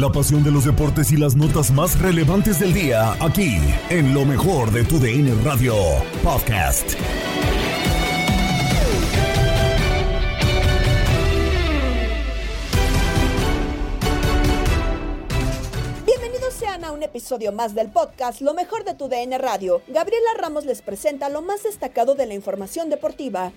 La pasión de los deportes y las notas más relevantes del día, aquí, en lo mejor de tu DN Radio Podcast. Bienvenidos sean a un episodio más del podcast Lo mejor de tu DN Radio. Gabriela Ramos les presenta lo más destacado de la información deportiva.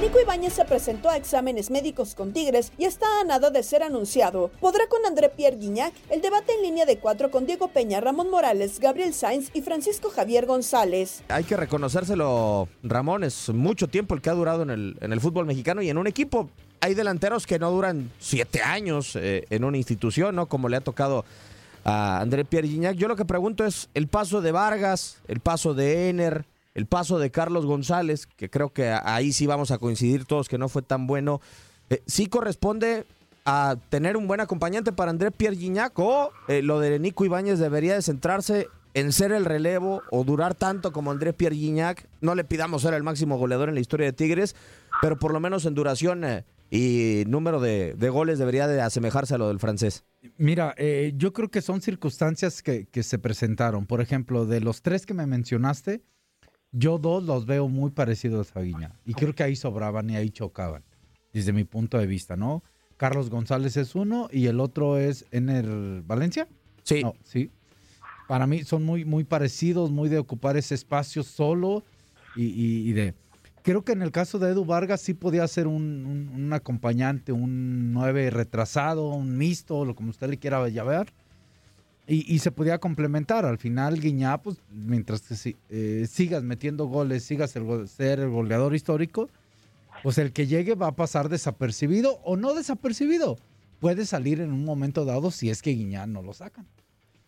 Nico Ibáñez se presentó a exámenes médicos con Tigres y está a nada de ser anunciado. ¿Podrá con André Pierre Guignac? El debate en línea de cuatro con Diego Peña, Ramón Morales, Gabriel Sainz y Francisco Javier González. Hay que reconocérselo, Ramón, es mucho tiempo el que ha durado en el, en el fútbol mexicano y en un equipo. Hay delanteros que no duran siete años eh, en una institución, ¿no? Como le ha tocado a André Pierre Guignac. Yo lo que pregunto es el paso de Vargas, el paso de Ener, el paso de Carlos González, que creo que ahí sí vamos a coincidir todos que no fue tan bueno, eh, sí corresponde a tener un buen acompañante para André Pierre Gignac o eh, lo de Nico Ibáñez debería de centrarse en ser el relevo o durar tanto como André Pierre Gignac. No le pidamos ser el máximo goleador en la historia de Tigres, pero por lo menos en duración eh, y número de, goles debería de asemejarse a lo del francés. Mira, eh, yo creo que son circunstancias que se presentaron. Por ejemplo, de los tres que me mencionaste, yo dos los veo muy parecidos a Guiña. Y creo que ahí sobraban y ahí chocaban, desde mi punto de vista, ¿no? Carlos González es uno y el otro es Ener Valencia. Sí. No, sí. Para mí son muy, muy parecidos, muy de ocupar ese espacio solo y, y, y de... Creo que en el caso de Edu Vargas sí podía ser un, un, un acompañante, un nueve retrasado, un mixto, lo como usted le quiera llamar. Y, se podía complementar. Al final, Guiñá, pues, mientras que eh, sigas metiendo goles, sigas ser el goleador histórico, pues el que llegue va a pasar desapercibido o no desapercibido. Puede salir en un momento dado si es que Guiñá no lo sacan.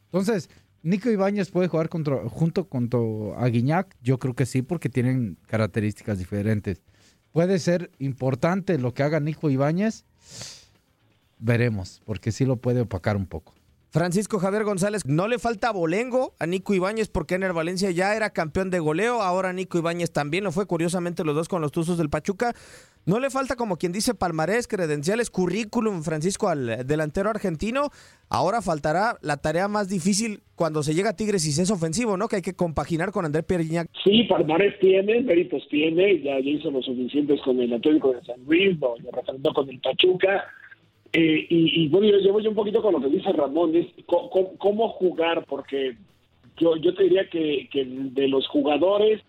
Entonces, Nico Ibáñez puede jugar junto con a Guiñac. Yo creo que sí, porque tienen características diferentes. Puede ser importante lo que haga Nico Ibáñez. Veremos, porque sí lo puede opacar un poco. Francisco Javier González, no le falta bolengo a Nico Ibáñez porque Ener Valencia ya era campeón de goleo, ahora Nico Ibáñez también lo fue, curiosamente los dos con los Tuzos del Pachuca. No le falta, como quien dice, palmarés, credenciales, currículum, Francisco, al delantero argentino. Ahora faltará la tarea más difícil cuando se llega a Tigres y se es ofensivo, ¿no? Que hay que compaginar con André Pierre Sí, palmarés tiene, méritos tiene, ya, hizo lo suficientes con el Atlético de San Luis, lo, lo referendó con el Pachuca Eh, y, bueno, yo yo un poquito con lo que dice Ramón, es cómo, jugar, porque yo, yo te diría que, de los jugadores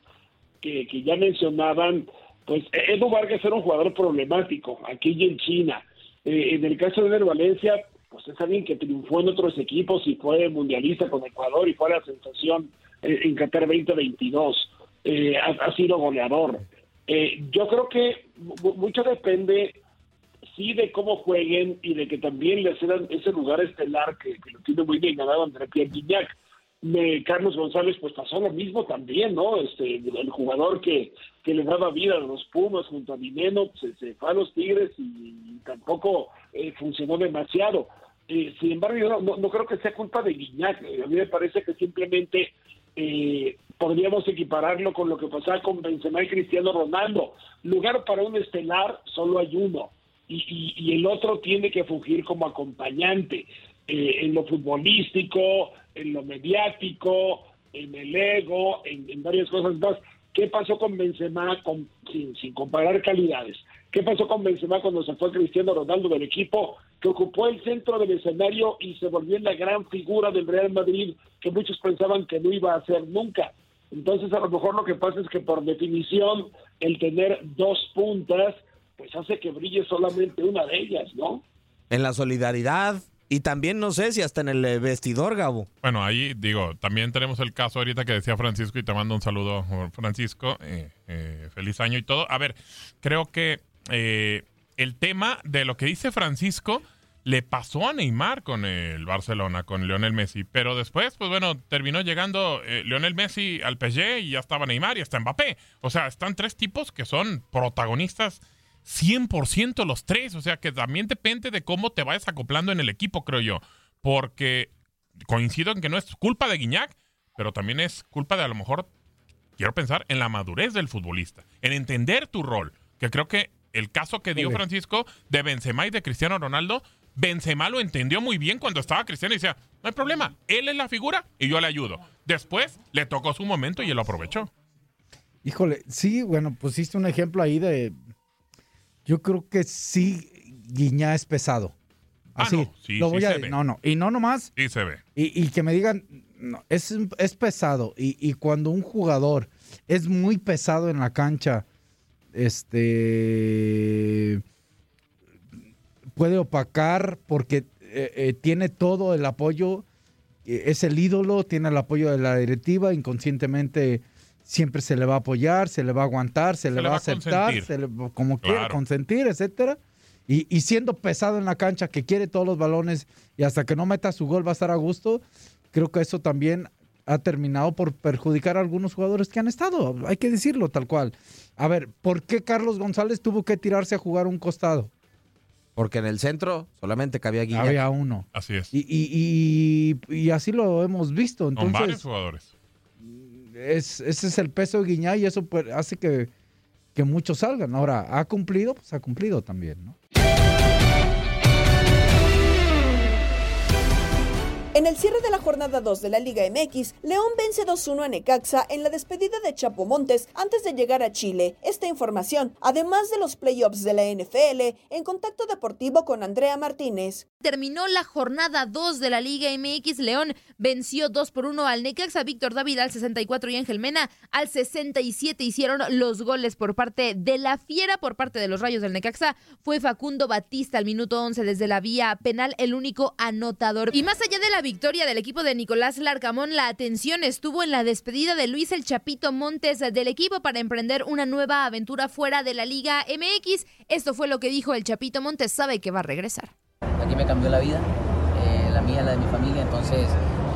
que, que ya mencionaban, pues Edu Vargas era un jugador problemático aquí y en China. Eh, en el caso de Ener Valencia, pues es alguien que triunfó en otros equipos y fue mundialista con Ecuador y fue la sensación en Qatar 2022. Eh, ha, sido goleador. Eh, yo creo que mucho depende, sí, de cómo jueguen y de que también le cedan ese lugar estelar que, lo tiene muy bien ganado André Pierre Guignac. Carlos González pues pasó lo mismo también, ¿no? Este, el jugador que, que le daba vida a los Pumas junto a Dineno, pues, se, fue a los Tigres y, tampoco eh, funcionó demasiado. Eh, sin embargo, yo no, creo que sea culpa de Guiñac. a mí me parece que simplemente eh, podríamos equipararlo con lo que pasaba con Benzema y Cristiano Ronaldo. Lugar para un estelar solo hay uno y, el otro tiene que fungir como acompañante eh, en lo futbolístico, en lo mediático, en el ego, en, varias cosas más. ¿Qué pasó con Benzema sin, sin comparar calidades? ¿Qué pasó con Benzema cuando se fue Cristiano Ronaldo del equipo que ocupó el centro del escenario y se volvió la gran figura del Real Madrid que muchos pensaban que no iba a hacer nunca? Entonces a lo mejor lo que pasa es que por definición el tener dos puntas pues hace que brille solamente una de ellas, ¿no? En la solidaridad, y también no sé si hasta en el eh, vestidor, Gabo. Bueno, ahí digo, también tenemos el caso ahorita que decía Francisco y te mando un saludo, Francisco. Eh, eh, feliz año y todo. A ver, creo que eh, el tema de lo que dice Francisco le pasó a Neymar con el Barcelona, con Lionel Messi, pero después, pues bueno, terminó llegando eh, Lionel Messi al PSG y ya estaba Neymar y está Mbappé. O sea, están tres tipos que son protagonistas 100% los tres, o sea, que también depende de cómo te vayas acoplando en el equipo, creo yo, porque coincido en que no es culpa de Guiñac, pero también es culpa de a lo mejor, quiero pensar, en la madurez del futbolista, en entender tu rol, que creo que el caso que dio Francisco de Benzema y de Cristiano Ronaldo, Benzema lo entendió muy bien cuando estaba Cristiano y decía, no hay problema, él es la figura y yo le ayudo. Después le tocó su momento y él lo aprovechó. Híjole, sí, bueno, pusiste un ejemplo ahí de... Yo creo que sí, Guiñá es pesado. Ah, Así, no, sí, lo voy a... No, no, y no nomás... Sí se ve. Y, que me digan, no, es, es pesado. Y, y cuando un jugador es muy pesado en la cancha este puede opacar porque eh, eh, tiene todo el apoyo, eh, es el ídolo, tiene el apoyo de la directiva, inconscientemente siempre se le va a apoyar, se le va a aguantar, se, le, va a aceptar, como quiera, consentir, etcétera. Y, y, siendo pesado en la cancha, que quiere todos los balones y hasta que no meta su gol va a estar a gusto, creo que eso también ha terminado por perjudicar a algunos jugadores que han estado, hay que decirlo tal cual. A ver, ¿por qué Carlos González tuvo que tirarse a jugar un costado? Porque en el centro solamente cabía Guiñac. Había uno. Así es. Y, así lo hemos visto. Entonces, Con varios jugadores. Es, ese es el peso de Guiñac y eso pues, hace que, que muchos salgan. Ahora, ¿ha cumplido? Pues ha cumplido también, ¿no? En el cierre de la jornada 2 de la Liga MX, León vence 2-1 a Necaxa en la despedida de Chapo Montes antes de llegar a Chile. Esta información, además de los playoffs de la NFL, en contacto deportivo con Andrea Martínez. Terminó la jornada 2 de la Liga MX. León venció 2 por 1 al Necaxa. Víctor David al 64 y Ángel Mena al 67 hicieron los goles por parte de la Fiera, por parte de los Rayos del Necaxa. Fue Facundo Batista al minuto 11 desde la vía penal, el único anotador. Y más allá de la victoria del equipo de Nicolás Larcamón, la atención estuvo en la despedida de Luis El Chapito Montes del equipo para emprender una nueva aventura fuera de la Liga MX. Esto fue lo que dijo el Chapito Montes, sabe que va a regresar. Aquí me cambió la vida, eh, la mía, la de mi familia, entonces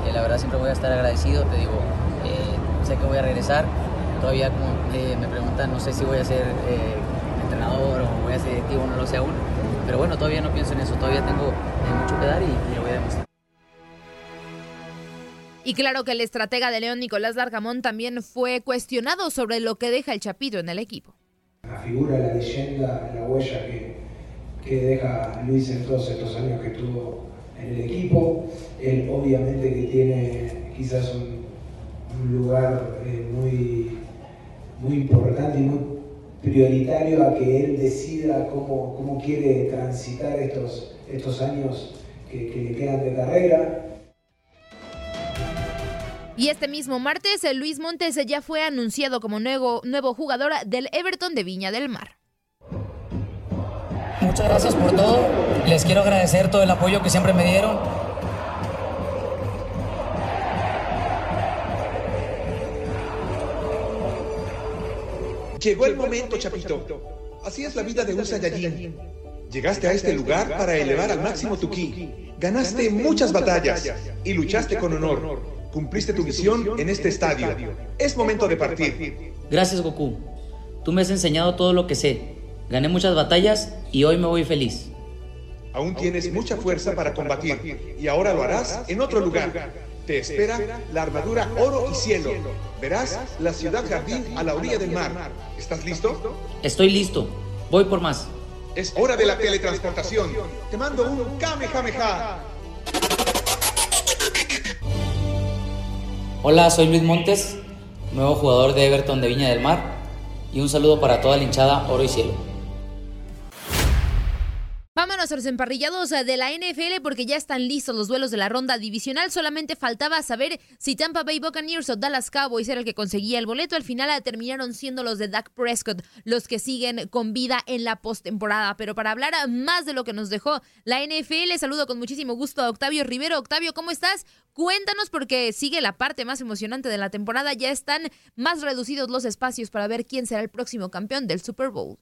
eh, la verdad siempre voy a estar agradecido, te digo, eh, sé que voy a regresar, todavía me preguntan, no sé si voy a ser entrenador o voy a ser directivo, no lo sé aún, pero bueno, todavía no pienso en eso, todavía tengo mucho que dar y, y lo voy a demostrar. Y claro que el estratega de León, Nicolás Largamón, también fue cuestionado sobre lo que deja el Chapito en el equipo. La figura, la leyenda, la huella que, que deja Luis en todos estos años que estuvo en el equipo. Él obviamente que tiene quizás un, lugar eh, muy, muy importante y muy prioritario a que él decida cómo, cómo quiere transitar estos estos años que, que le quedan de carrera. Y este mismo martes, el Luis Montes ya fue anunciado como nuevo, nuevo jugador del Everton de Viña del Mar. Muchas gracias por todo. Les quiero agradecer todo el apoyo que siempre me dieron. Llegó el momento, Chapito. Así es la vida de un Saiyajin. Llegaste a este lugar para elevar al máximo tu ki. Ganaste muchas batallas y luchaste con honor. Cumpliste tu misión en este estadio. Es momento de partir. Gracias, Goku. Tú me has enseñado todo lo que sé. Gané muchas batallas y hoy me voy feliz. Aún tienes mucha fuerza para combatir y ahora lo harás en otro lugar. Te espera la armadura oro y cielo. Verás la ciudad jardín a la orilla del mar. ¿Estás listo? Estoy listo. Voy por más. Es hora de la teletransportación. Te mando un Kamehameha. Hola, soy Luis Montes, nuevo jugador de Everton de Viña del Mar. Y un saludo para toda la hinchada Oro y Cielo. Los emparrillados de la NFL porque ya están listos los duelos de la ronda divisional. Solamente faltaba saber si Tampa Bay Buccaneers o Dallas Cowboys era el que conseguía el boleto. Al final eh, terminaron siendo los de Dak Prescott los que siguen con vida en la postemporada. Pero para hablar eh, más de lo que nos dejó la NFL, saludo con muchísimo gusto a Octavio Rivero. Octavio, ¿cómo estás? Cuéntanos porque sigue la parte más emocionante de la temporada. Ya están más reducidos los espacios para ver quién será el próximo campeón del Super Bowl.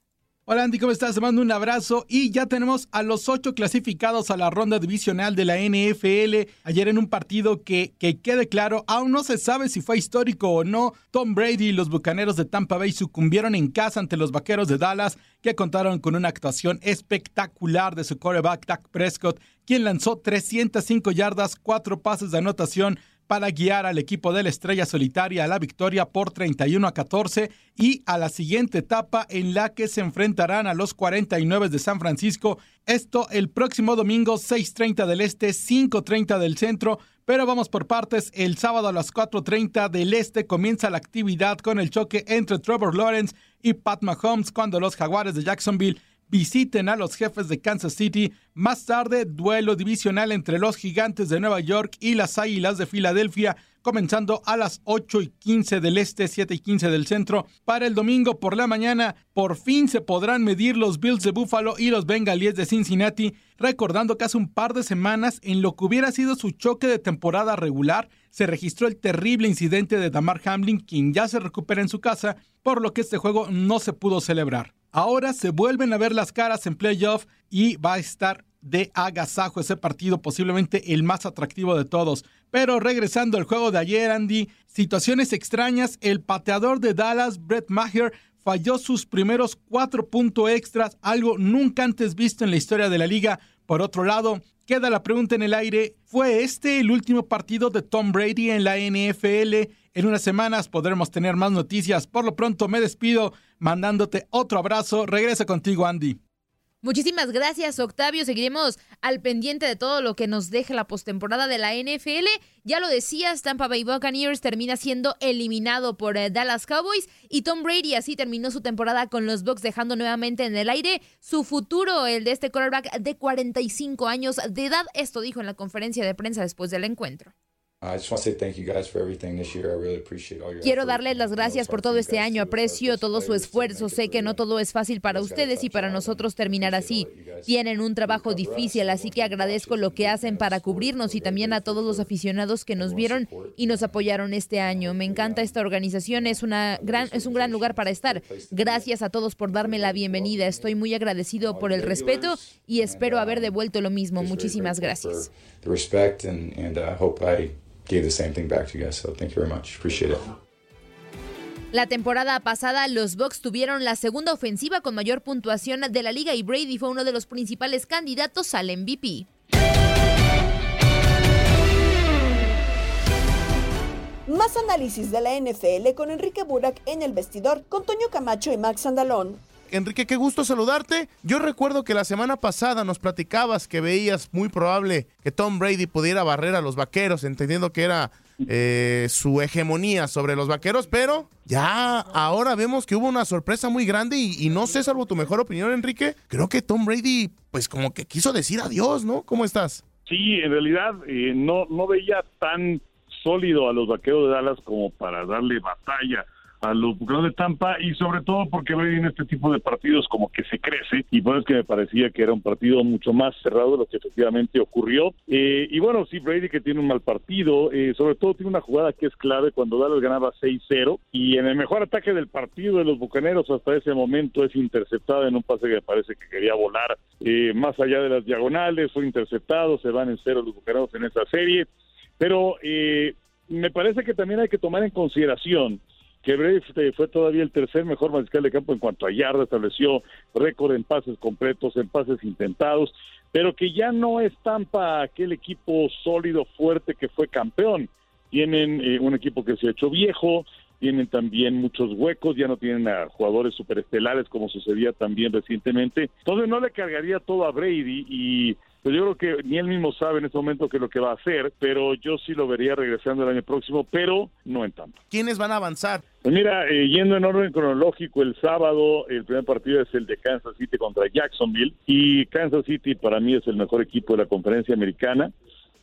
Hola Andy, ¿cómo estás? Te mando un abrazo y ya tenemos a los ocho clasificados a la ronda divisional de la NFL. Ayer en un partido que, que quede claro, aún no se sabe si fue histórico o no, Tom Brady y los Bucaneros de Tampa Bay sucumbieron en casa ante los Vaqueros de Dallas, que contaron con una actuación espectacular de su quarterback Dak Prescott, quien lanzó 305 yardas, cuatro pases de anotación para guiar al equipo de la Estrella Solitaria a la victoria por 31 a 14 y a la siguiente etapa en la que se enfrentarán a los 49 de San Francisco. Esto el próximo domingo 6.30 del Este, 5.30 del Centro. Pero vamos por partes. El sábado a las 4.30 del Este comienza la actividad con el choque entre Trevor Lawrence y Pat Mahomes cuando los Jaguares de Jacksonville visiten a los jefes de Kansas City. Más tarde, duelo divisional entre los gigantes de Nueva York y las águilas de Filadelfia, comenzando a las 8 y 15 del este, 7 y 15 del centro. Para el domingo por la mañana, por fin se podrán medir los Bills de Buffalo y los Bengalíes de Cincinnati, recordando que hace un par de semanas, en lo que hubiera sido su choque de temporada regular, se registró el terrible incidente de Damar Hamlin, quien ya se recupera en su casa, por lo que este juego no se pudo celebrar. Ahora se vuelven a ver las caras en playoff y va a estar de agasajo ese partido, posiblemente el más atractivo de todos. Pero regresando al juego de ayer, Andy, situaciones extrañas, el pateador de Dallas, Brett Maher, falló sus primeros cuatro puntos extras, algo nunca antes visto en la historia de la liga. Por otro lado, queda la pregunta en el aire, ¿fue este el último partido de Tom Brady en la NFL? En unas semanas podremos tener más noticias. Por lo pronto me despido mandándote otro abrazo. Regresa contigo, Andy. Muchísimas gracias, Octavio. Seguiremos al pendiente de todo lo que nos deje la postemporada de la NFL. Ya lo decías, Tampa Bay Buccaneers termina siendo eliminado por eh, Dallas Cowboys y Tom Brady así terminó su temporada con los Bucks dejando nuevamente en el aire su futuro, el de este quarterback de 45 años de edad. Esto dijo en la conferencia de prensa después del encuentro. Quiero darles las gracias por todo este año. Aprecio todo su esfuerzo. Sé que no todo es fácil para ustedes y para nosotros terminar así. Tienen un trabajo difícil, así que agradezco lo que hacen para cubrirnos y también a todos los aficionados que nos vieron y nos apoyaron este año. Me encanta esta organización. Es, una gran, es un gran lugar para estar. Gracias a todos por darme la bienvenida. Estoy muy agradecido por el respeto y espero haber devuelto lo mismo. Muchísimas gracias. La temporada pasada, los Bucks tuvieron la segunda ofensiva con mayor puntuación de la liga y Brady fue uno de los principales candidatos al MVP. Más análisis de la NFL con Enrique Burak en el vestidor con Toño Camacho y Max Andalón. Enrique, qué gusto saludarte. Yo recuerdo que la semana pasada nos platicabas que veías muy probable que Tom Brady pudiera barrer a los vaqueros, entendiendo que era eh, su hegemonía sobre los vaqueros, pero ya ahora vemos que hubo una sorpresa muy grande y, no sé, salvo tu mejor opinión, Enrique, creo que Tom Brady, pues como que quiso decir adiós, ¿no? ¿Cómo estás? Sí, en realidad eh, no, no veía tan sólido a los vaqueros de Dallas como para darle batalla a los de Tampa y sobre todo porque Brady en este tipo de partidos como que se crece y por eso es que me parecía que era un partido mucho más cerrado de lo que efectivamente ocurrió. Eh, y bueno sí Brady que tiene un mal partido eh, sobre todo tiene una jugada que es clave cuando Dallas ganaba 6-0 y en el mejor ataque del partido de los Bucaneros hasta ese momento es interceptada en un pase que parece que quería volar eh, más allá de las diagonales fue interceptado se van en cero los Bucaneros en esa serie. Pero me parece que también hay que tomar en consideración que Brady fue todavía el tercer mejor mariscal de campo en cuanto a yardas, estableció récord en pases completos, en pases intentados, pero que ya no es Tampa aquel equipo sólido, fuerte que fue campeón. Tienen eh, un equipo que se ha hecho viejo, tienen también muchos huecos, ya no tienen a jugadores superestelares como sucedía también recientemente. Entonces no le cargaría todo a Brady y pues yo creo que ni él mismo sabe en este momento qué es lo que va a hacer, pero yo sí lo vería regresando el año próximo, pero no en tanto. ¿Quiénes van a avanzar? Pues mira, eh, yendo en orden cronológico, el sábado el primer partido es el de Kansas City contra Jacksonville y Kansas City para mí es el mejor equipo de la conferencia americana.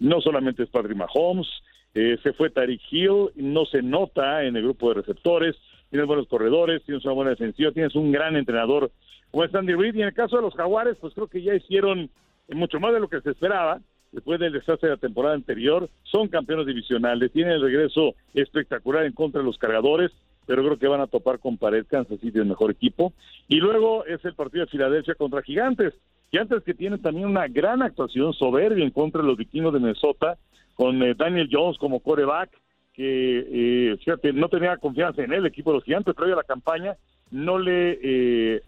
No solamente es Patrick Mahomes, eh, se fue Tariq Hill, no se nota en el grupo de receptores, tienes buenos corredores, tienes una buena defensiva, tienes un gran entrenador como es Andy Reid y en el caso de los Jaguares, pues creo que ya hicieron mucho más de lo que se esperaba después del desastre de la temporada anterior. Son campeones divisionales, tienen el regreso espectacular en contra de los cargadores, pero creo que van a topar con pared Kansas City, el mejor equipo. Y luego es el partido de Filadelfia contra Gigantes. Gigantes que tienen también una gran actuación soberbia en contra de los vikingos de Minnesota, con eh, Daniel Jones como coreback, que eh, fíjate, no tenía confianza en el equipo de los Gigantes, previo a la campaña, no le eh,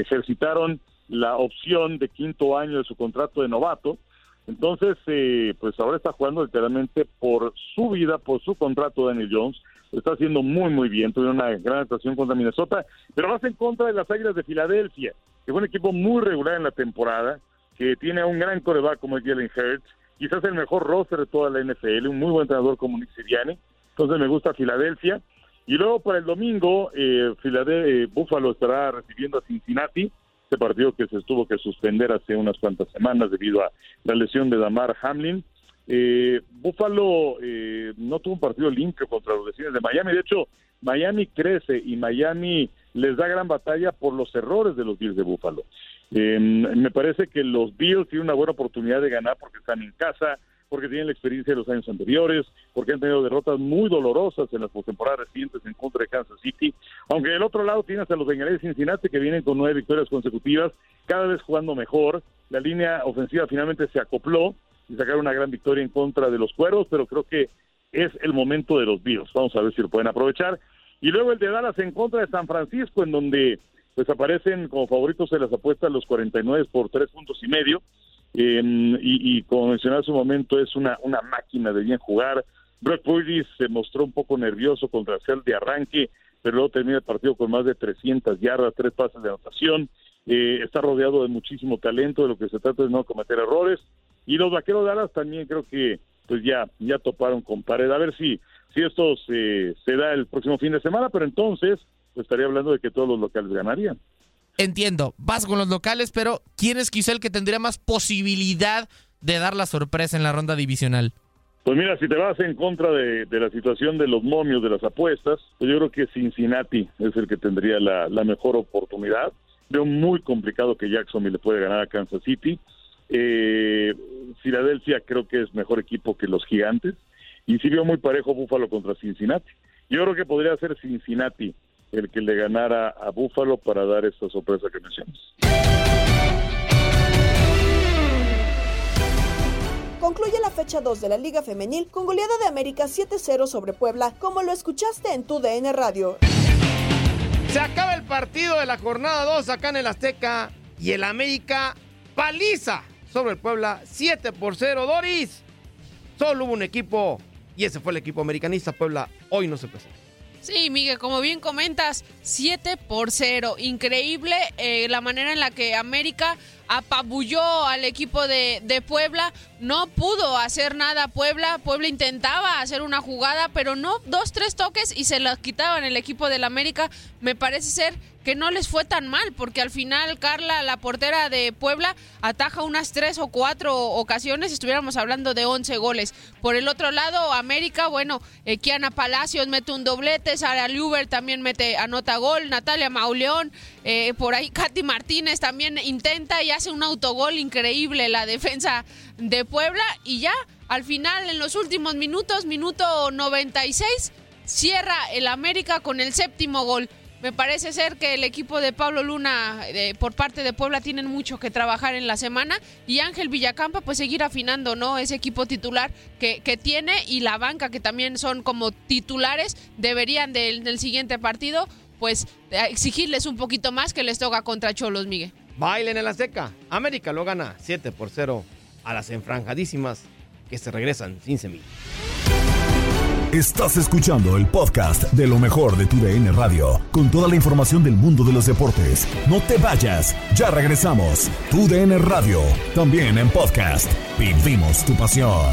ejercitaron la opción de quinto año de su contrato de novato. Entonces, eh, pues ahora está jugando literalmente por su vida, por su contrato Daniel Jones. Está haciendo muy, muy bien. Tuvieron una gran actuación contra Minnesota, pero vas en contra de las Águilas de Filadelfia, que fue un equipo muy regular en la temporada, que tiene a un gran coreback como Jalen Hurts, quizás el mejor roster de toda la NFL, un muy buen entrenador como Nick Sirianni. Entonces me gusta Filadelfia. Y luego para el domingo, eh, eh Buffalo estará recibiendo a Cincinnati este partido que se tuvo que suspender hace unas cuantas semanas debido a la lesión de Damar Hamlin. Eh, Buffalo eh, no tuvo un partido limpio contra los vecinos de Miami. De hecho, Miami crece y Miami les da gran batalla por los errores de los Bills de Buffalo. Eh, me parece que los Bills tienen una buena oportunidad de ganar porque están en casa, porque tienen la experiencia de los años anteriores, porque han tenido derrotas muy dolorosas en las postemporadas recientes en contra de Kansas City. Aunque del otro lado tienes a los Bengalés de Cincinnati que vienen con nueve victorias consecutivas, cada vez jugando mejor. La línea ofensiva finalmente se acopló y sacaron una gran victoria en contra de los Cueros, pero creo que es el momento de los Bills. Vamos a ver si lo pueden aprovechar. Y luego el de Dallas en contra de San Francisco, en donde pues aparecen como favoritos en las apuestas los 49 por tres puntos y medio. Y, y, como mencioné hace un momento, es una, una máquina de bien jugar. Brock Purdy se mostró un poco nervioso contra el de arranque, pero luego termina el partido con más de 300 yardas, tres pases de anotación. Eh, está rodeado de muchísimo talento, de lo que se trata es no cometer errores. Y los vaqueros de Alas también creo que pues ya, ya toparon con pared. A ver si, si esto se, se da el próximo fin de semana, pero entonces pues estaría hablando de que todos los locales ganarían. Entiendo, vas con los locales, pero ¿quién es quizá el que tendría más posibilidad de dar la sorpresa en la ronda divisional? Pues mira, si te vas en contra de, la situación de los momios de las apuestas, pues yo creo que Cincinnati es el que tendría la, mejor oportunidad. Veo muy complicado que Jacksonville le puede ganar a Kansas City. Eh, Filadelfia creo que es mejor equipo que los gigantes. Y sí veo muy parejo Búfalo contra Cincinnati. Yo creo que podría ser Cincinnati el que le ganara a Búfalo para dar esta sorpresa que mencionas. Concluye la fecha 2 de la Liga Femenil con goleada de América 7-0 sobre Puebla, como lo escuchaste en tu DN Radio. Se acaba el partido de la jornada 2 acá en el Azteca y el América paliza sobre el Puebla 7 por 0. Doris, solo hubo un equipo y ese fue el equipo americanista. Puebla hoy no se presenta. Sí, Miguel, como bien comentas, 7 por 0. Increíble eh, la manera en la que América apabulló al equipo de, Puebla. No pudo hacer nada Puebla. Puebla intentaba hacer una jugada, pero no, dos, tres toques y se las quitaban el equipo del América. Me parece ser que no les fue tan mal, porque al final Carla, la portera de Puebla, ataja unas tres o cuatro ocasiones, estuviéramos hablando de 11 goles. Por el otro lado, América, bueno, eh, Kiana Palacios mete un doblete, Sara Luber también mete, anota gol, Natalia Mauleón, eh, por ahí Katy Martínez también intenta y hace un autogol increíble la defensa de Puebla y ya al final en los últimos minutos, minuto 96, cierra el América con el séptimo gol. Me parece ser que el equipo de Pablo Luna eh, por parte de Puebla tienen mucho que trabajar en la semana y Ángel Villacampa pues seguir afinando no ese equipo titular que, que tiene y la banca que también son como titulares deberían del, del siguiente partido pues exigirles un poquito más que les toca contra Cholos, Miguel. Bailen en la seca. América lo gana 7 por 0 a las enfranjadísimas que se regresan sin semilla. Estás escuchando el podcast de lo mejor de tu DN Radio, con toda la información del mundo de los deportes. No te vayas, ya regresamos. Tu DN Radio, también en podcast. Vivimos tu pasión.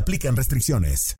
aplican restricciones.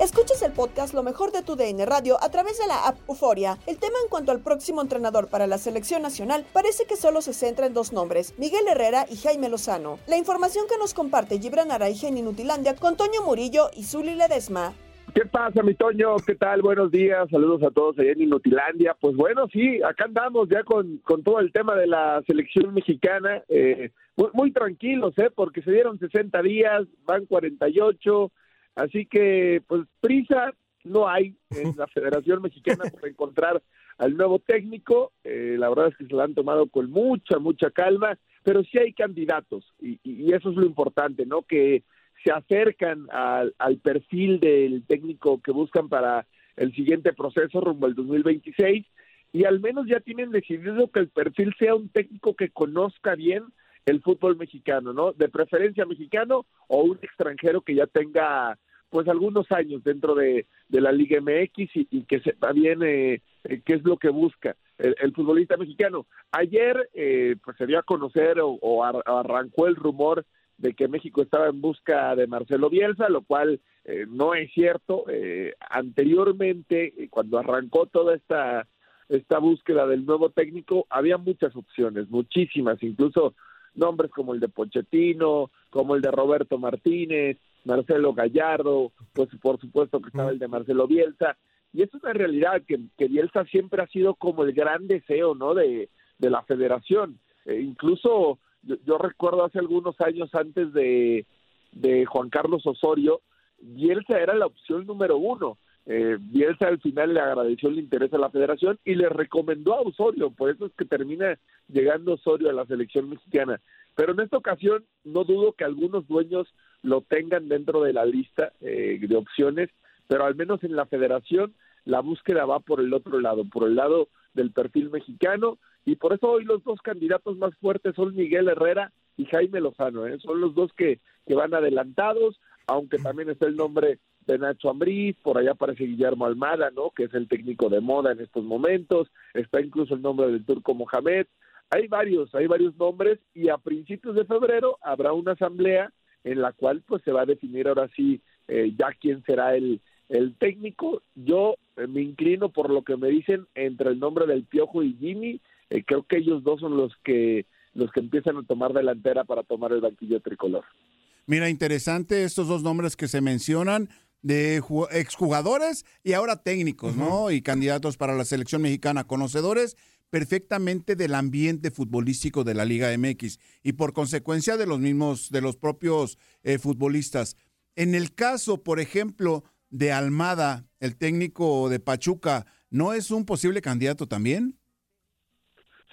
Escuchas el podcast Lo mejor de tu DN Radio a través de la app Euforia. El tema en cuanto al próximo entrenador para la selección nacional parece que solo se centra en dos nombres, Miguel Herrera y Jaime Lozano. La información que nos comparte Gibran Araige en Inutilandia con Toño Murillo y Zuli Ledesma. ¿Qué pasa, mi Toño? ¿Qué tal? Buenos días, saludos a todos allá en Inutilandia. Pues bueno, sí, acá andamos ya con, con todo el tema de la selección mexicana. Eh, muy, muy, tranquilos, ¿eh? Porque se dieron 60 días, van 48, así que pues prisa no hay en la Federación Mexicana por encontrar al nuevo técnico. Eh, la verdad es que se lo han tomado con mucha, mucha calma, pero sí hay candidatos y, y eso es lo importante, ¿no? Que se acercan al, al, perfil del técnico que buscan para el siguiente proceso rumbo al 2026 y al menos ya tienen decidido que el perfil sea un técnico que conozca bien el fútbol mexicano, ¿no? De preferencia mexicano o un extranjero que ya tenga pues algunos años dentro de, la Liga MX y, y que sepa bien eh, qué es lo que busca el, futbolista mexicano. Ayer eh, pues se dio a conocer o, o arrancó el rumor de que México estaba en busca de Marcelo Bielsa, lo cual eh, no es cierto. Eh, anteriormente, cuando arrancó toda esta esta búsqueda del nuevo técnico, había muchas opciones, muchísimas, incluso nombres como el de Pochettino, como el de Roberto Martínez, Marcelo Gallardo, pues por supuesto que estaba el de Marcelo Bielsa, y es una realidad que, Bielsa siempre ha sido como el gran deseo, ¿no? De, de la federación, eh, incluso yo, yo, recuerdo hace algunos años antes de, de Juan Carlos Osorio, Bielsa era la opción número uno. Eh, Bielsa al final le agradeció el interés a la federación y le recomendó a Osorio, por eso es que termina llegando Osorio a la selección mexicana. Pero en esta ocasión no dudo que algunos dueños lo tengan dentro de la lista eh, de opciones, pero al menos en la federación la búsqueda va por el otro lado, por el lado del perfil mexicano, y por eso hoy los dos candidatos más fuertes son Miguel Herrera y Jaime Lozano, ¿eh? son los dos que, que van adelantados, aunque también está el nombre de Nacho por allá aparece Guillermo Almada, ¿no? Que es el técnico de moda en estos momentos, está incluso el nombre del turco Mohamed, hay varios, hay varios nombres y a principios de febrero habrá una asamblea en la cual pues se va a definir ahora sí eh, ya quién será el, el técnico. Yo eh, me inclino por lo que me dicen entre el nombre del Piojo y Jimmy, eh, creo que ellos dos son los que los que empiezan a tomar delantera para tomar el banquillo tricolor. Mira, interesante estos dos nombres que se mencionan de exjugadores y ahora técnicos, ¿no? Y candidatos para la selección mexicana, conocedores, perfectamente del ambiente futbolístico de la Liga MX y por consecuencia de los mismos, de los propios eh, futbolistas. En el caso, por ejemplo, de Almada, el técnico de Pachuca, ¿no es un posible candidato también?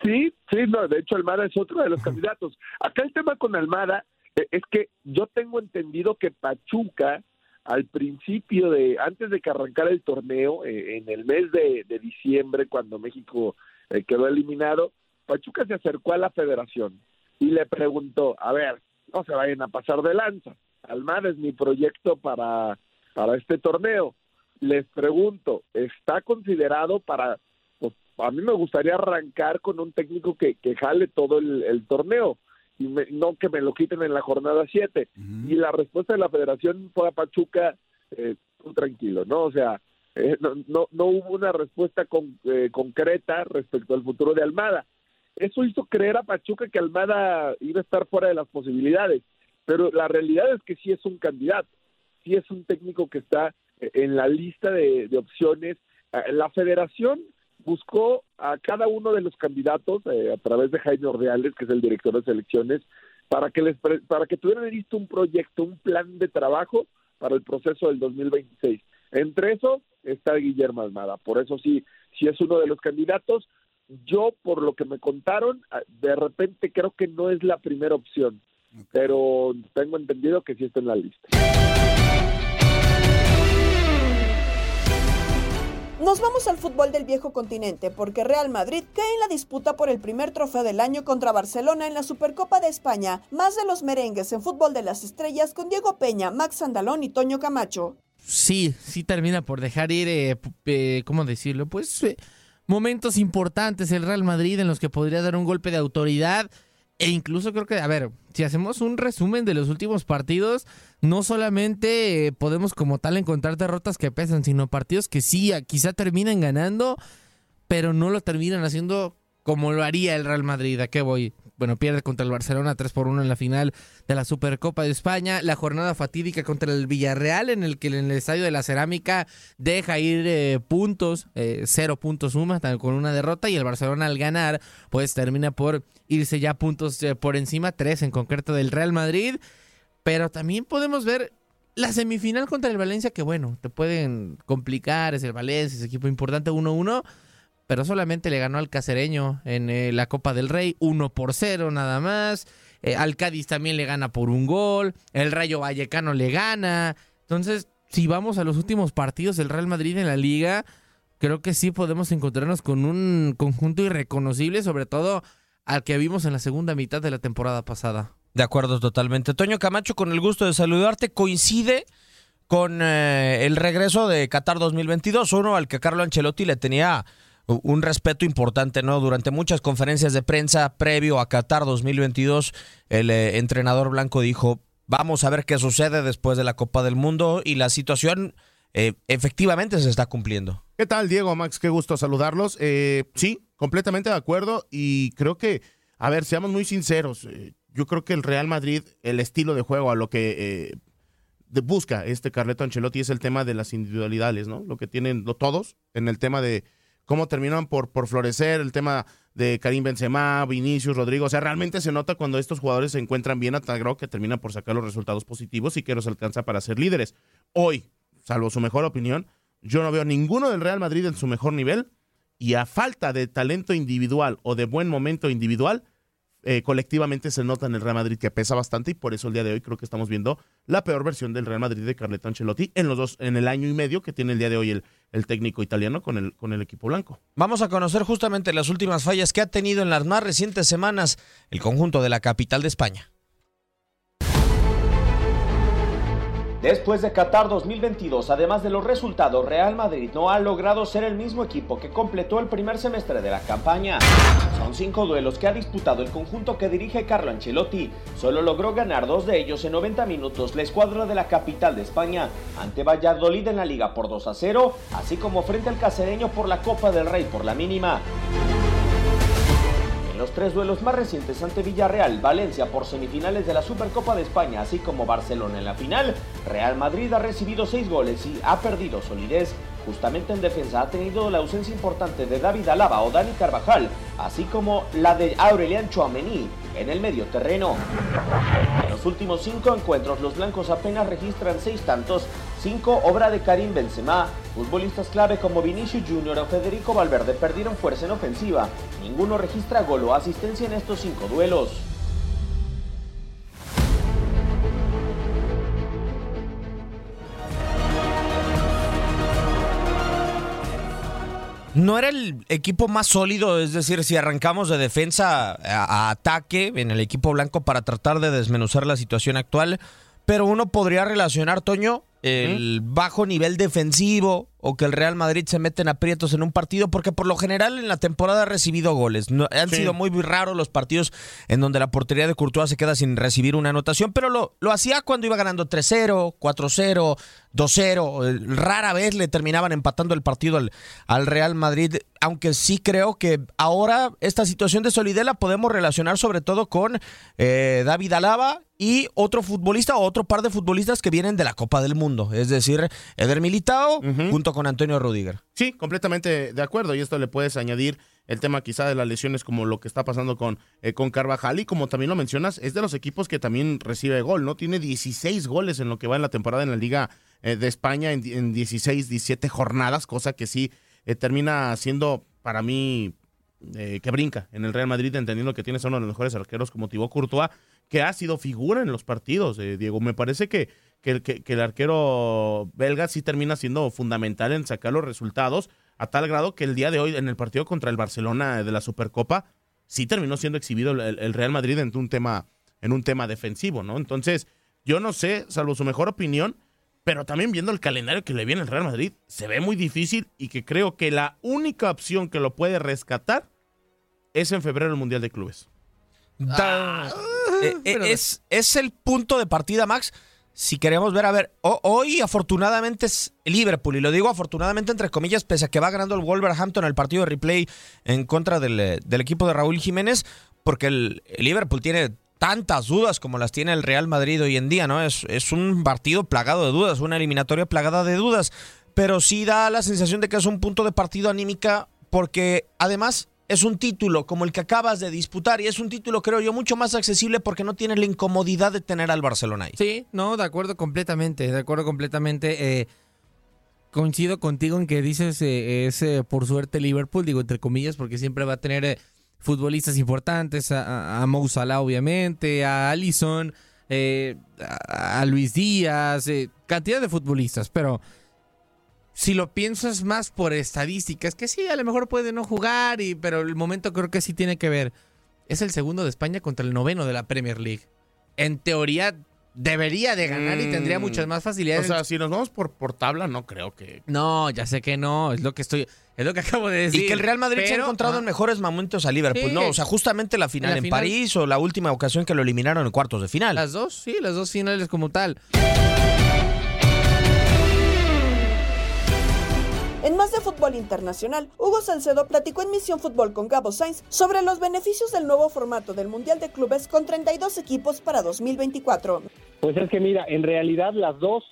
Sí, sí, no, de hecho Almada es otro de los candidatos. Acá el tema con Almada eh, es que yo tengo entendido que Pachuca al principio de, antes de que arrancara el torneo, eh, en el mes de, diciembre, cuando México eh, quedó eliminado, Pachuca se acercó a la federación y le preguntó, a ver, no se vayan a pasar de lanza, Almada es mi proyecto para, para este torneo. Les pregunto, ¿está considerado para a mí me gustaría arrancar con un técnico que, que jale todo el, torneo y no que me lo quiten en la jornada 7. Y la respuesta de la federación fue a Pachuca, eh, tranquilo, ¿no? O sea, eh, no, no, no, hubo una respuesta con, eh, concreta respecto al futuro de Almada. Eso hizo creer a Pachuca que Almada iba a estar fuera de las posibilidades, pero la realidad es que sí es un candidato, sí es un técnico que está eh, en la lista de, de opciones. La federación buscó a cada uno de los candidatos eh, a través de Jaime Ordeales, que es el director de selecciones, para que les para que tuvieran listo un proyecto, un plan de trabajo para el proceso del 2026. Entre eso está Guillermo Almada, por eso sí, sí es uno de los candidatos. Yo, por lo que me contaron, ah, de repente creo que no es la primera opción, pero tengo entendido que sí está en la lista. Nos vamos al fútbol del viejo continente porque Real Madrid cae en la disputa por el primer trofeo del año contra Barcelona en la Supercopa de España. Más de los merengues en fútbol de las estrellas con Diego Peña, Max Andalón y Toño Camacho. Sí, sí termina por dejar ir, eh, eh, ¿cómo decirlo? Pues eh, momentos importantes el Real Madrid en los que podría dar un golpe de autoridad. E incluso creo que, a ver, si hacemos un resumen de los últimos partidos, no solamente eh, podemos como tal encontrar derrotas que pesan, sino partidos que sí, quizá terminan ganando, pero no lo terminan haciendo como lo haría el Real Madrid. ¿A qué voy? Bueno, pierde contra el Barcelona 3 por 1 en la final de la Supercopa de España. La jornada fatídica contra el Villarreal, en el que en el Estadio de la Cerámica deja ir eh, puntos, eh, cero puntos suma, con una derrota. Y el Barcelona al ganar, pues termina por irse ya puntos eh, por encima, tres en concreto del Real Madrid. Pero también podemos ver la semifinal contra el Valencia, que bueno, te pueden complicar, es el Valencia, es equipo importante 1-1 pero solamente le ganó al casereño en eh, la Copa del Rey, 1 por 0 nada más. Eh, al Cádiz también le gana por un gol. El Rayo Vallecano le gana. Entonces, si vamos a los últimos partidos del Real Madrid en la liga, creo que sí podemos encontrarnos con un conjunto irreconocible, sobre todo al que vimos en la segunda mitad de la temporada pasada. De acuerdo, totalmente. Toño Camacho, con el gusto de saludarte, coincide con eh, el regreso de Qatar 2022, uno al que Carlo Ancelotti le tenía un respeto importante, ¿no? Durante muchas conferencias de prensa previo a Qatar 2022, el eh, entrenador blanco dijo, vamos a ver qué sucede después de la Copa del Mundo y la situación eh, efectivamente se está cumpliendo. ¿Qué tal, Diego, Max? Qué gusto saludarlos. Eh, sí, completamente de acuerdo y creo que, a ver, seamos muy sinceros, yo creo que el Real Madrid, el estilo de juego a lo que... busca este Carleto Ancelotti es el tema de las individualidades, ¿no? Lo que tienen todos en el tema de, cómo terminan por, por florecer, el tema de Karim Benzema, Vinicius, Rodrigo. O sea, realmente se nota cuando estos jugadores se encuentran bien a tal que terminan por sacar los resultados positivos y que los alcanza para ser líderes. Hoy, salvo su mejor opinión, yo no veo ninguno del Real Madrid en su mejor nivel y a falta de talento individual o de buen momento individual, eh, colectivamente se nota en el Real Madrid que pesa bastante y por eso el día de hoy creo que estamos viendo la peor versión del Real Madrid de Carleto Ancelotti en los dos, en el año y medio que tiene el día de hoy el, el técnico italiano con el, con el equipo blanco. Vamos a conocer justamente las últimas fallas que ha tenido en las más recientes semanas el conjunto de la capital de España. Después de Qatar 2022, además de los resultados, Real Madrid no ha logrado ser el mismo equipo que completó el primer semestre de la campaña. Son cinco duelos que ha disputado el conjunto que dirige Carlo Ancelotti. Solo logró ganar dos de ellos en 90 minutos la escuadra de la capital de España ante Valladolid en la liga por 2 a 0, así como frente al casereño por la Copa del Rey por la mínima los tres duelos más recientes ante Villarreal, Valencia por semifinales de la Supercopa de España, así como Barcelona en la final, Real Madrid ha recibido seis goles y ha perdido solidez Justamente en defensa ha tenido la ausencia importante de David Alaba o Dani Carvajal, así como la de Aurelian Chouameni en el medio terreno. En los últimos cinco encuentros, los blancos apenas registran seis tantos, cinco obra de Karim Benzema. Futbolistas clave como Vinicius Junior o Federico Valverde perdieron fuerza en ofensiva. Ninguno registra gol o asistencia en estos cinco duelos. No era el equipo más sólido, es decir, si arrancamos de defensa a, a ataque en el equipo blanco para tratar de desmenuzar la situación actual, pero uno podría relacionar, Toño, el bajo nivel defensivo o que el Real Madrid se mete en aprietos en un partido, porque por lo general en la temporada ha recibido goles. No, han Sí. sido muy, muy raros los partidos en donde la portería de Courtois se queda sin recibir una anotación, pero lo, lo hacía cuando iba ganando 3-0, 4-0, 2-0. Eh, Rara vez le terminaban empatando el partido al, al Real Madrid, aunque sí creo que ahora esta situación de solidez la podemos relacionar sobre todo con eh, David Alaba y otro futbolista o otro par de futbolistas que vienen de la Copa del Mundo, es decir, Eder Militao junto con Antonio Rudiger. Sí, completamente de acuerdo. Y esto le puedes añadir el tema quizá de las lesiones como lo que está pasando con, eh, con Carvajal. Y como también lo mencionas, es de los equipos que también recibe gol, ¿no? Tiene 16 goles en lo que va en la temporada en la Liga eh, de España en, en 16, 17 jornadas, cosa que sí eh, termina siendo para mí eh, que brinca en el Real Madrid, entendiendo que tienes a uno de los mejores arqueros como Thibaut Courtois, que ha sido figura en los partidos, Diego. Me parece que, que, el- que- que el arquero belga sí termina siendo fundamental en sacar los resultados, a tal grado que el día de hoy, en el partido contra el Barcelona de la Supercopa, sí terminó siendo exhibido el, el Real Madrid en un tema, en un tema defensivo, ¿no? Entonces, yo no sé, salvo su mejor opinión, pero también viendo el calendario que le viene al Real Madrid, se ve muy difícil y que creo que la única opción que lo puede rescatar es en febrero el Mundial de Clubes. Da- eh, eh, es, es el punto de partida, Max. Si queremos ver, a ver, ho- hoy afortunadamente es Liverpool, y lo digo afortunadamente entre comillas, pese a que va ganando el Wolverhampton el partido de replay en contra del, eh, del equipo de Raúl Jiménez, porque el, el Liverpool tiene tantas dudas como las tiene el Real Madrid hoy en día, ¿no? Es, es un partido plagado de dudas, una eliminatoria plagada de dudas, pero sí da la sensación de que es un punto de partido anímica, porque además es un título como el que acabas de disputar y es un título, creo yo, mucho más accesible porque no tienes la incomodidad de tener al Barcelona ahí. Sí, no, de acuerdo completamente, de acuerdo completamente. eh, coincido contigo en que dices eh, es eh, por suerte Liverpool, digo entre comillas, porque siempre va a tener futbolistas importantes, a, a, Salah obviamente, a Alisson, eh, a, a Luis Díaz, eh, cantidad de futbolistas, pero si lo piensas más por estadísticas, que sí, a lo mejor puede no jugar, y, pero el momento creo que sí tiene que ver. Es el segundo de España contra el noveno de la Premier League. En teoría debería de ganar y tendría Mm. muchas más facilidades. O sea, si nos vamos por, por tabla, no creo que. no, ya sé que no, es lo que estoy, es lo que acabo de decir. Y que el Real Madrid se ha pero- encontrado en mejores momentos a Liverpool, Sí. ¿no? O sea, justamente la final En la en, final- París o la última ocasión que lo eliminaron en cuartos de final. Las dos, sí, las dos finales como tal. En más de fútbol internacional, Hugo Salcedo platicó en Misión Fútbol con Gabo Sainz sobre los beneficios del nuevo formato del Mundial de Clubes con 32 equipos para 2024. Pues es que mira, en realidad las dos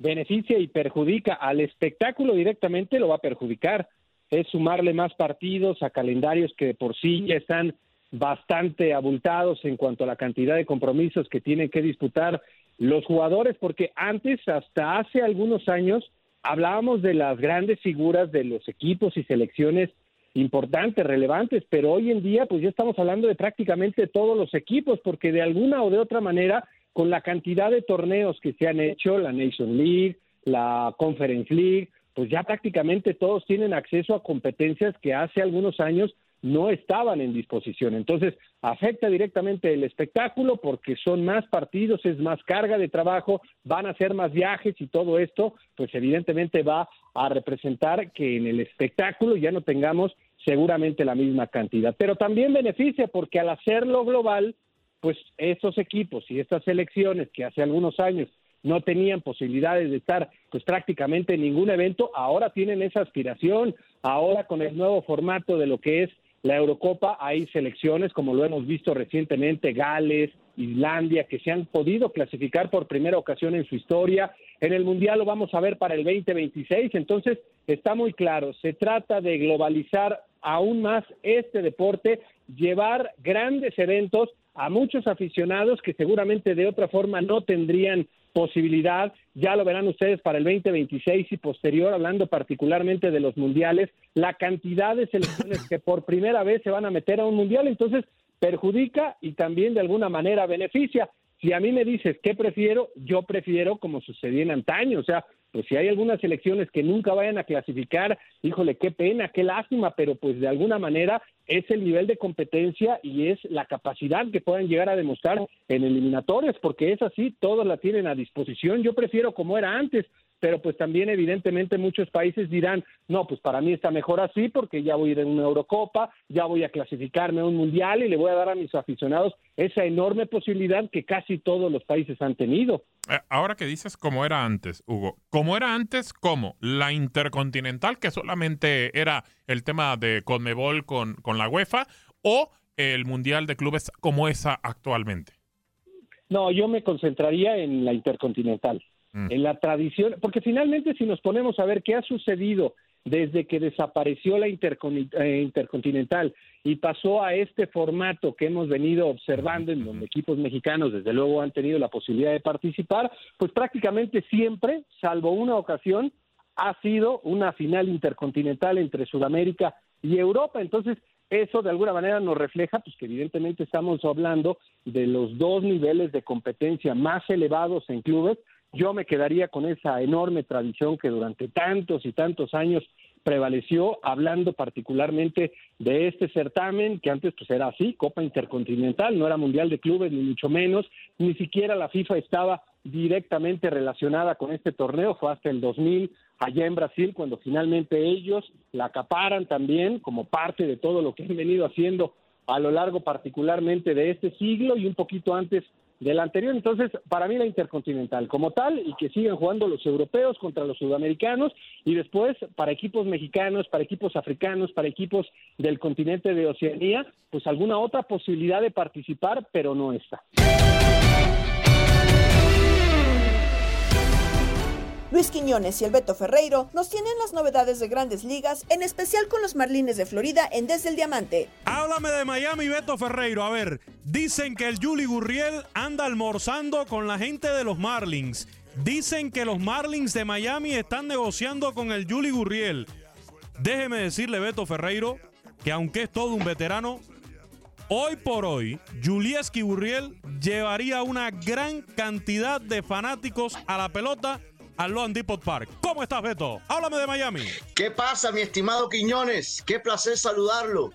beneficia y perjudica al espectáculo directamente, lo va a perjudicar. Es sumarle más partidos a calendarios que por sí ya están bastante abultados en cuanto a la cantidad de compromisos que tienen que disputar los jugadores, porque antes, hasta hace algunos años, hablábamos de las grandes figuras de los equipos y selecciones importantes, relevantes, pero hoy en día pues ya estamos hablando de prácticamente todos los equipos, porque de alguna o de otra manera, con la cantidad de torneos que se han hecho, la Nation League, la Conference League, pues ya prácticamente todos tienen acceso a competencias que hace algunos años no estaban en disposición. Entonces, afecta directamente el espectáculo porque son más partidos, es más carga de trabajo, van a hacer más viajes y todo esto, pues evidentemente va a representar que en el espectáculo ya no tengamos seguramente la misma cantidad. Pero también beneficia porque al hacerlo global, pues estos equipos y estas selecciones que hace algunos años no tenían posibilidades de estar pues prácticamente en ningún evento, ahora tienen esa aspiración, ahora con el nuevo formato de lo que es la Eurocopa hay selecciones como lo hemos visto recientemente, Gales, Islandia, que se han podido clasificar por primera ocasión en su historia. En el Mundial lo vamos a ver para el 2026, entonces está muy claro, se trata de globalizar aún más este deporte, llevar grandes eventos a muchos aficionados que seguramente de otra forma no tendrían posibilidad, ya lo verán ustedes para el 2026 y posterior, hablando particularmente de los mundiales, la cantidad de selecciones que por primera vez se van a meter a un mundial, entonces perjudica y también de alguna manera beneficia. Si a mí me dices qué prefiero, yo prefiero como sucedía en antaño, o sea, pues si hay algunas elecciones que nunca vayan a clasificar, híjole, qué pena, qué lástima, pero pues de alguna manera es el nivel de competencia y es la capacidad que puedan llegar a demostrar en eliminatorias, porque es así, todos la tienen a disposición. Yo prefiero como era antes, pero pues también evidentemente muchos países dirán, no, pues para mí está mejor así porque ya voy a ir en una Eurocopa, ya voy a clasificarme a un mundial y le voy a dar a mis aficionados esa enorme posibilidad que casi todos los países han tenido. Eh, ahora que dices como era antes, Hugo, como era antes, ¿cómo? La Intercontinental, que solamente era el tema de Conmebol con, con la UEFA, o el Mundial de Clubes como esa actualmente? No, yo me concentraría en la Intercontinental. Mm. en la tradición, porque finalmente si nos ponemos a ver qué ha sucedido desde que desapareció la intercon- eh, intercontinental y pasó a este formato que hemos venido observando en donde equipos mexicanos desde luego han tenido la posibilidad de participar, pues prácticamente siempre, salvo una ocasión, ha sido una final intercontinental entre Sudamérica y Europa. Entonces, eso de alguna manera nos refleja pues que evidentemente estamos hablando de los dos niveles de competencia más elevados en clubes yo me quedaría con esa enorme tradición que durante tantos y tantos años prevaleció, hablando particularmente de este certamen, que antes pues era así, Copa Intercontinental, no era Mundial de Clubes, ni mucho menos, ni siquiera la FIFA estaba directamente relacionada con este torneo, fue hasta el 2000 allá en Brasil, cuando finalmente ellos la acaparan también como parte de todo lo que han venido haciendo a lo largo particularmente de este siglo y un poquito antes del anterior. Entonces, para mí la Intercontinental como tal y que sigan jugando los europeos contra los sudamericanos y después para equipos mexicanos, para equipos africanos, para equipos del continente de Oceanía, pues alguna otra posibilidad de participar, pero no esta. Luis Quiñones y el Beto Ferreiro nos tienen las novedades de grandes ligas, en especial con los Marlines de Florida en Desde el Diamante. Háblame de Miami, Beto Ferreiro. A ver, dicen que el Juli Gurriel anda almorzando con la gente de los Marlins. Dicen que los Marlins de Miami están negociando con el Juli Gurriel. Déjeme decirle, Beto Ferreiro, que aunque es todo un veterano, hoy por hoy, Julieski Gurriel llevaría una gran cantidad de fanáticos a la pelota al Loan Depot Park. ¿Cómo estás, Beto? Háblame de Miami. ¿Qué pasa, mi estimado Quiñones? Qué placer saludarlo.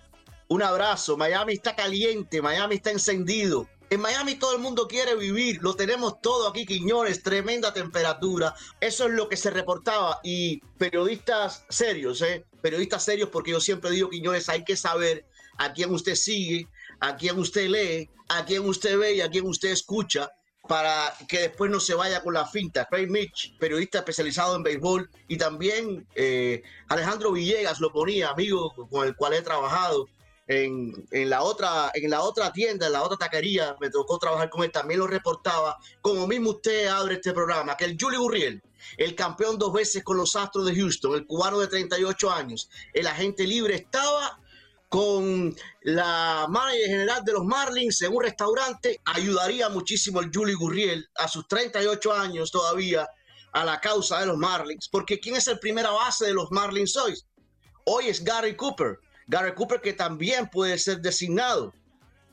Un abrazo. Miami está caliente, Miami está encendido. En Miami todo el mundo quiere vivir, lo tenemos todo aquí, Quiñones, tremenda temperatura. Eso es lo que se reportaba. Y periodistas serios, ¿eh? Periodistas serios, porque yo siempre digo, Quiñones, hay que saber a quién usted sigue, a quién usted lee, a quién usted ve y a quién usted escucha para que después no se vaya con la finta. Craig Mitch, periodista especializado en béisbol, y también eh, Alejandro Villegas lo ponía, amigo con el cual he trabajado en, en, la otra, en la otra tienda, en la otra taquería, me tocó trabajar con él, también lo reportaba, como mismo usted abre este programa, que el Juli Gurriel, el campeón dos veces con los Astros de Houston, el cubano de 38 años, el agente libre estaba con la manager general de los Marlins en un restaurante, ayudaría muchísimo el Juli Gurriel a sus 38 años todavía a la causa de los Marlins, porque ¿quién es el primera base de los Marlins hoy? Hoy es Gary Cooper, Gary Cooper que también puede ser designado.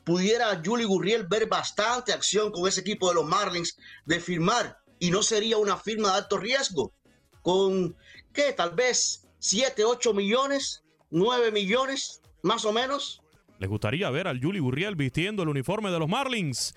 Pudiera Juli Gurriel ver bastante acción con ese equipo de los Marlins de firmar y no sería una firma de alto riesgo con, ¿qué? Tal vez 7, 8 millones, 9 millones más o menos. ¿Les gustaría ver al Juli Gurriel vistiendo el uniforme de los Marlins?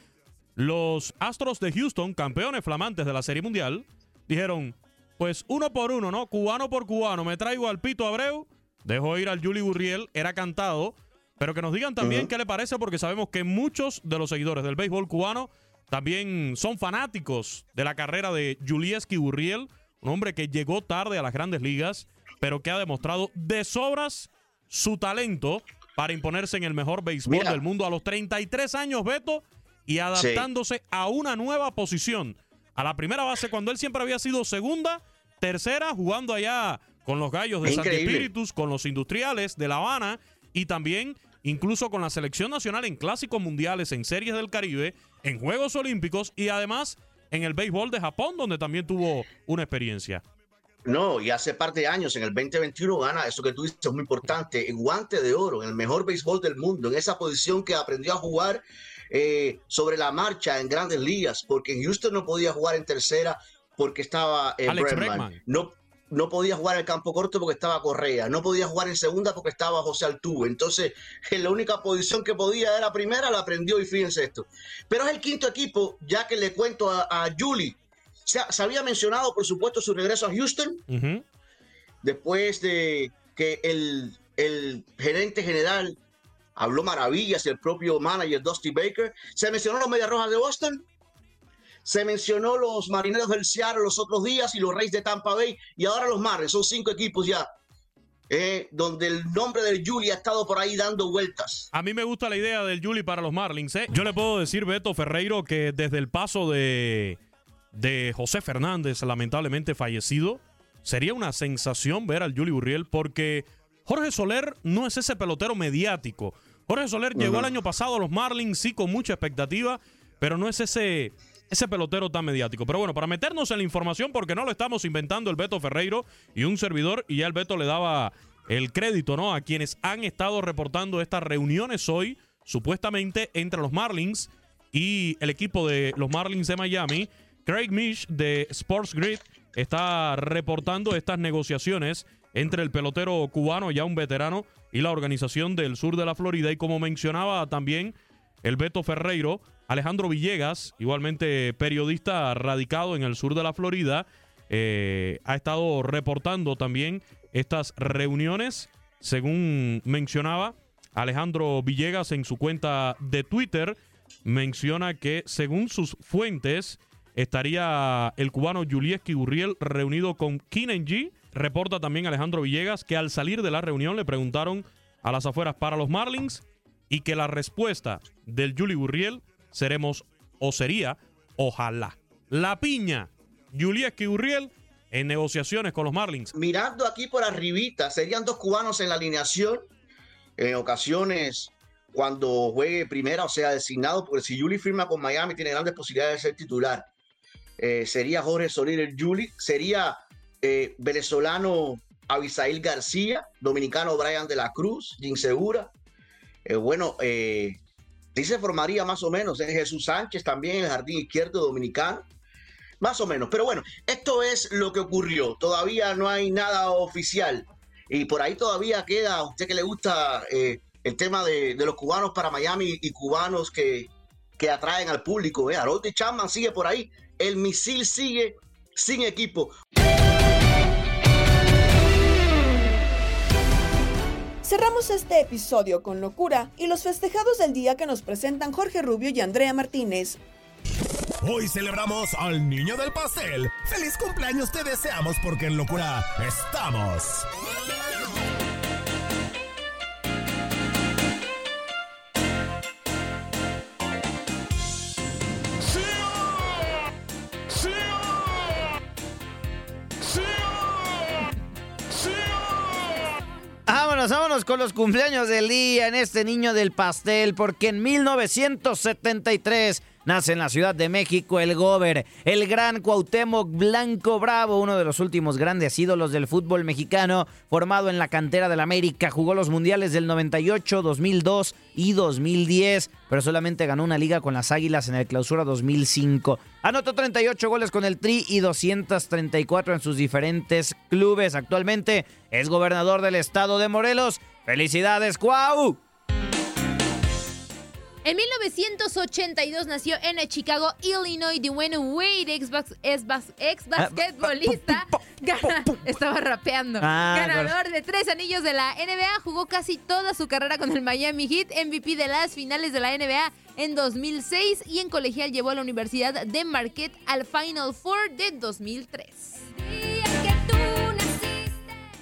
Los Astros de Houston, campeones flamantes de la Serie Mundial, dijeron, pues uno por uno, ¿no? Cubano por cubano, me traigo al Pito Abreu, dejo ir al Juli Gurriel, era cantado, pero que nos digan también uh -huh. qué le parece, porque sabemos que muchos de los seguidores del béisbol cubano también son fanáticos de la carrera de Julieski Gurriel, un hombre que llegó tarde a las grandes ligas, pero que ha demostrado de sobras su talento para imponerse en el mejor béisbol Mira. del mundo a los 33 años, Beto, y adaptándose sí. a una nueva posición. A la primera base, cuando él siempre había sido segunda, tercera, jugando allá con los Gallos de Santi con los Industriales de La Habana y también incluso con la selección nacional en clásicos mundiales, en series del Caribe, en Juegos Olímpicos y además en el béisbol de Japón, donde también tuvo una experiencia. No, y hace par de años, en el 2021, gana eso que tú dices, es muy importante, el guante de oro, en el mejor béisbol del mundo, en esa posición que aprendió a jugar eh, sobre la marcha en grandes ligas, porque en Houston no podía jugar en tercera porque estaba eh, Alex Bregman. Bregman. No, no podía jugar en el campo corto porque estaba Correa, no podía jugar en segunda porque estaba José Altuve. Entonces, en la única posición que podía era primera, la aprendió y fíjense esto. Pero es el quinto equipo, ya que le cuento a, a Julie. Se, se había mencionado, por supuesto, su regreso a Houston después de que el, el gerente general habló maravillas y el propio manager Dusty Baker. Se mencionó los Medias Rojas de Boston. Se mencionó los Marineros del Seattle los otros días y los Reyes de Tampa Bay. Y ahora los Marlins. Son cinco equipos ya. eh, donde el nombre del Julie ha estado por ahí dando vueltas. A mí me gusta la idea del Juli para los Marlins. ¿eh? Yo le puedo decir, Beto Ferreiro, que desde el paso de, de José Fernández, lamentablemente fallecido, sería una sensación ver al Juli Burriel porque Jorge Soler no es ese pelotero mediático. Jorge Soler llegó el año pasado a los Marlins, sí, con mucha expectativa, pero no es ese, ese pelotero tan mediático. Pero bueno, para meternos en la información, porque no lo estamos inventando el Beto Ferreiro y un servidor, y ya el Beto le daba el crédito, ¿no? A quienes han estado reportando estas reuniones hoy, supuestamente entre los Marlins y el equipo de los Marlins de Miami. Craig Mish de Sports Grid está reportando estas negociaciones entre el pelotero cubano, ya un veterano, y la organización del sur de la Florida. Y como mencionaba también el Beto Ferreiro, Alejandro Villegas, igualmente periodista radicado en el sur de la Florida, eh, ha estado reportando también estas reuniones, según mencionaba Alejandro Villegas en su cuenta de Twitter, menciona que según sus fuentes estaría el cubano Julieski Gurriel reunido con G. Reporta también Alejandro Villegas que al salir de la reunión le preguntaron a las afueras para los Marlins y que la respuesta del Juli Gurriel seremos o sería ojalá. La piña, Julieski Gurriel en negociaciones con los Marlins. Mirando aquí por arribita, serían dos cubanos en la alineación. En ocasiones, cuando juegue primera, o sea, designado, porque si Juli firma con Miami, tiene grandes posibilidades de ser titular. Eh, sería Jorge Soler el Juli, sería eh, venezolano Abisail García, dominicano Brian de la Cruz, Jim Segura. Eh, bueno, eh, sí se formaría más o menos en Jesús Sánchez también en el jardín izquierdo dominicano. Más o menos. Pero bueno, esto es lo que ocurrió. Todavía no hay nada oficial. Y por ahí todavía queda, a usted que le gusta el tema de, de los cubanos para Miami y cubanos que, que atraen al público. ¿eh? Harold Chapman sigue por ahí. El misil sigue sin equipo. Cerramos este episodio con locura y los festejados del día que nos presentan Jorge Rubio y Andrea Martínez. Hoy celebramos al niño del pastel. ¡Feliz cumpleaños te deseamos porque en locura estamos! Vámonos, con los cumpleaños del día en este niño del pastel, porque en 1973 nace en la Ciudad de México el Gober, el gran Cuauhtémoc Blanco Bravo, uno de los últimos grandes ídolos del fútbol mexicano, formado en la cantera del América, jugó los mundiales del 98, 2002 y 2010, pero solamente ganó una liga con las Águilas en el Clausura 2005. Anotó 38 goles con el Tri y 234 en sus diferentes clubes. Actualmente es gobernador del estado de Morelos. ¡Felicidades, Cuau! En 1982 nació en Chicago, Illinois, Dwayne Wade, ex, ex ex basquetbolista. Estaba rapeando. Ah, Ganador de tres anillos de la NBA, jugó casi toda su carrera con el Miami Heat, MVP de las finales de la NBA en 2006 y en colegial llevó a la Universidad de Marquette al Final Four de 2003.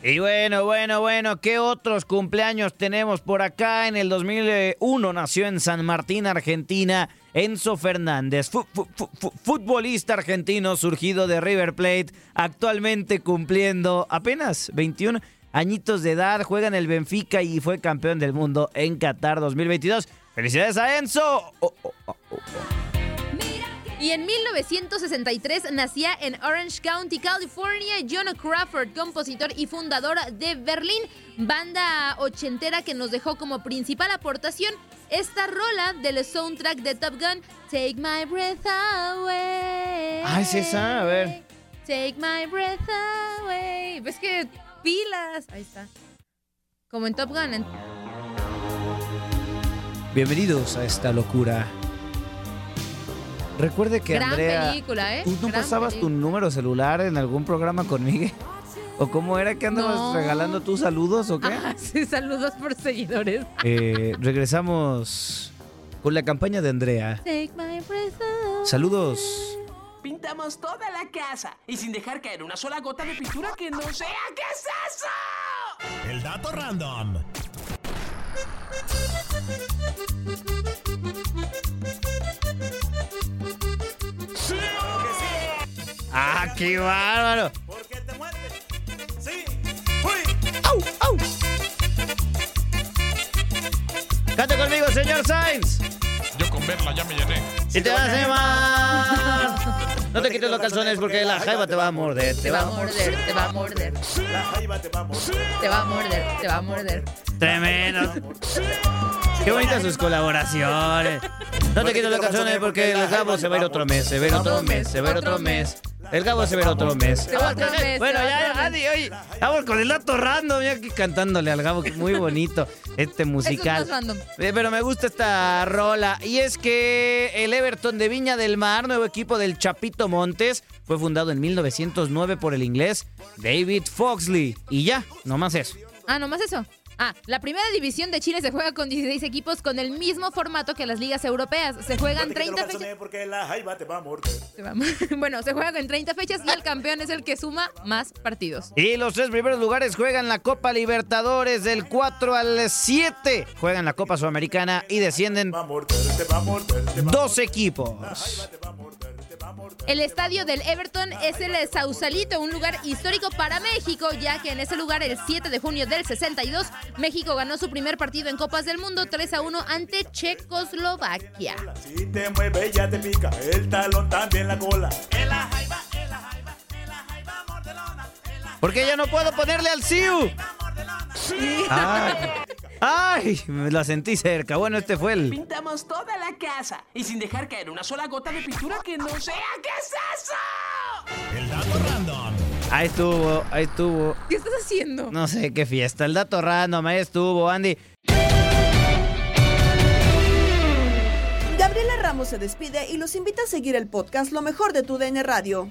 Y bueno, bueno, bueno, ¿qué otros cumpleaños tenemos por acá? En el 2001 nació en San Martín, Argentina, Enzo Fernández, fu- fu- fu- fu- futbolista argentino surgido de River Plate, actualmente cumpliendo apenas 21 añitos de edad, juega en el Benfica y fue campeón del mundo en Qatar 2022. ¡Felicidades a Enzo! Oh, oh, oh, oh. Y en 1963 nacía en Orange County, California, John Crawford, compositor y fundador de Berlín, banda ochentera que nos dejó como principal aportación esta rola del soundtrack de Top Gun, Take My Breath Away. Ah, es esa, a ver. Take My Breath Away. ¿Ves que pilas? Ahí está. Como en Top Gun. en- Bienvenidos a esta locura. Recuerde que Gran Andrea, película, ¿eh? ¿tú no Gran pasabas tu número celular en algún programa conmigo? ¿O cómo era que andabas No. regalando tus saludos o qué? Ah, sí, saludos por seguidores. Eh, regresamos con la campaña de Andrea. Take my. Saludos. Pintamos toda la casa y sin dejar caer una sola gota de pintura que no sea. ¿Qué es eso? El dato random. Qué bárbaro! Cante conmigo, señor Sainz. Yo con verla ya me llené. Y te vas a llamar. No te quites los calzones porque la jaiba te va a morder. Te va a morder, te va a morder. Te va a morder, te va a morder. Tremendo. Qué bonitas sus colaboraciones. No te quites los calzones porque el Gabo se va a ir otro mes, se va a ir otro mes, se va a ir otro mes. El Gabo se ir otro mes. Otro mes, Bueno, ya, Andy, oye, vamos con el dato random, ya aquí cantándole al Gabo, que muy bonito este musical. Eso es más random. Eh, Pero me gusta esta rola. Y es que el Everton de Viña del Mar, nuevo equipo del Chapito Montes, fue fundado en 1909 por el inglés David Foxley. Y ya, nomás eso. Ah, nomás eso. Ah, la primera división de Chile se juega con 16 equipos con el mismo formato que las ligas europeas. Se juegan 30 fechas. Porque la jaiba te va a Bueno, se juega con 30 fechas y el campeón es el que suma más partidos. Y los tres primeros lugares juegan la Copa Libertadores del 4 al 7. Juegan la Copa Sudamericana y descienden dos equipos. El estadio del Everton es el Sausalito, un lugar histórico para México, ya que en ese lugar el 7 de junio del 62 México ganó su primer partido en Copas del Mundo 3 a 1 ante Checoslovaquia. Si te mueve ya te pica el talón también la cola. Porque ya no puedo ponerle al Siu. Ay, ay, me la sentí cerca. Bueno, este fue el. Pintamos toda la casa y sin dejar caer una sola gota de pintura que no sea. ¿Qué es eso? El dato random. Ahí estuvo, ahí estuvo. ¿Qué estás haciendo? No sé qué fiesta. El dato random, ahí estuvo, Andy. Gabriela Ramos se despide y los invita a seguir el podcast Lo mejor de tu DN Radio.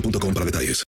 boostmobile.com para detalles.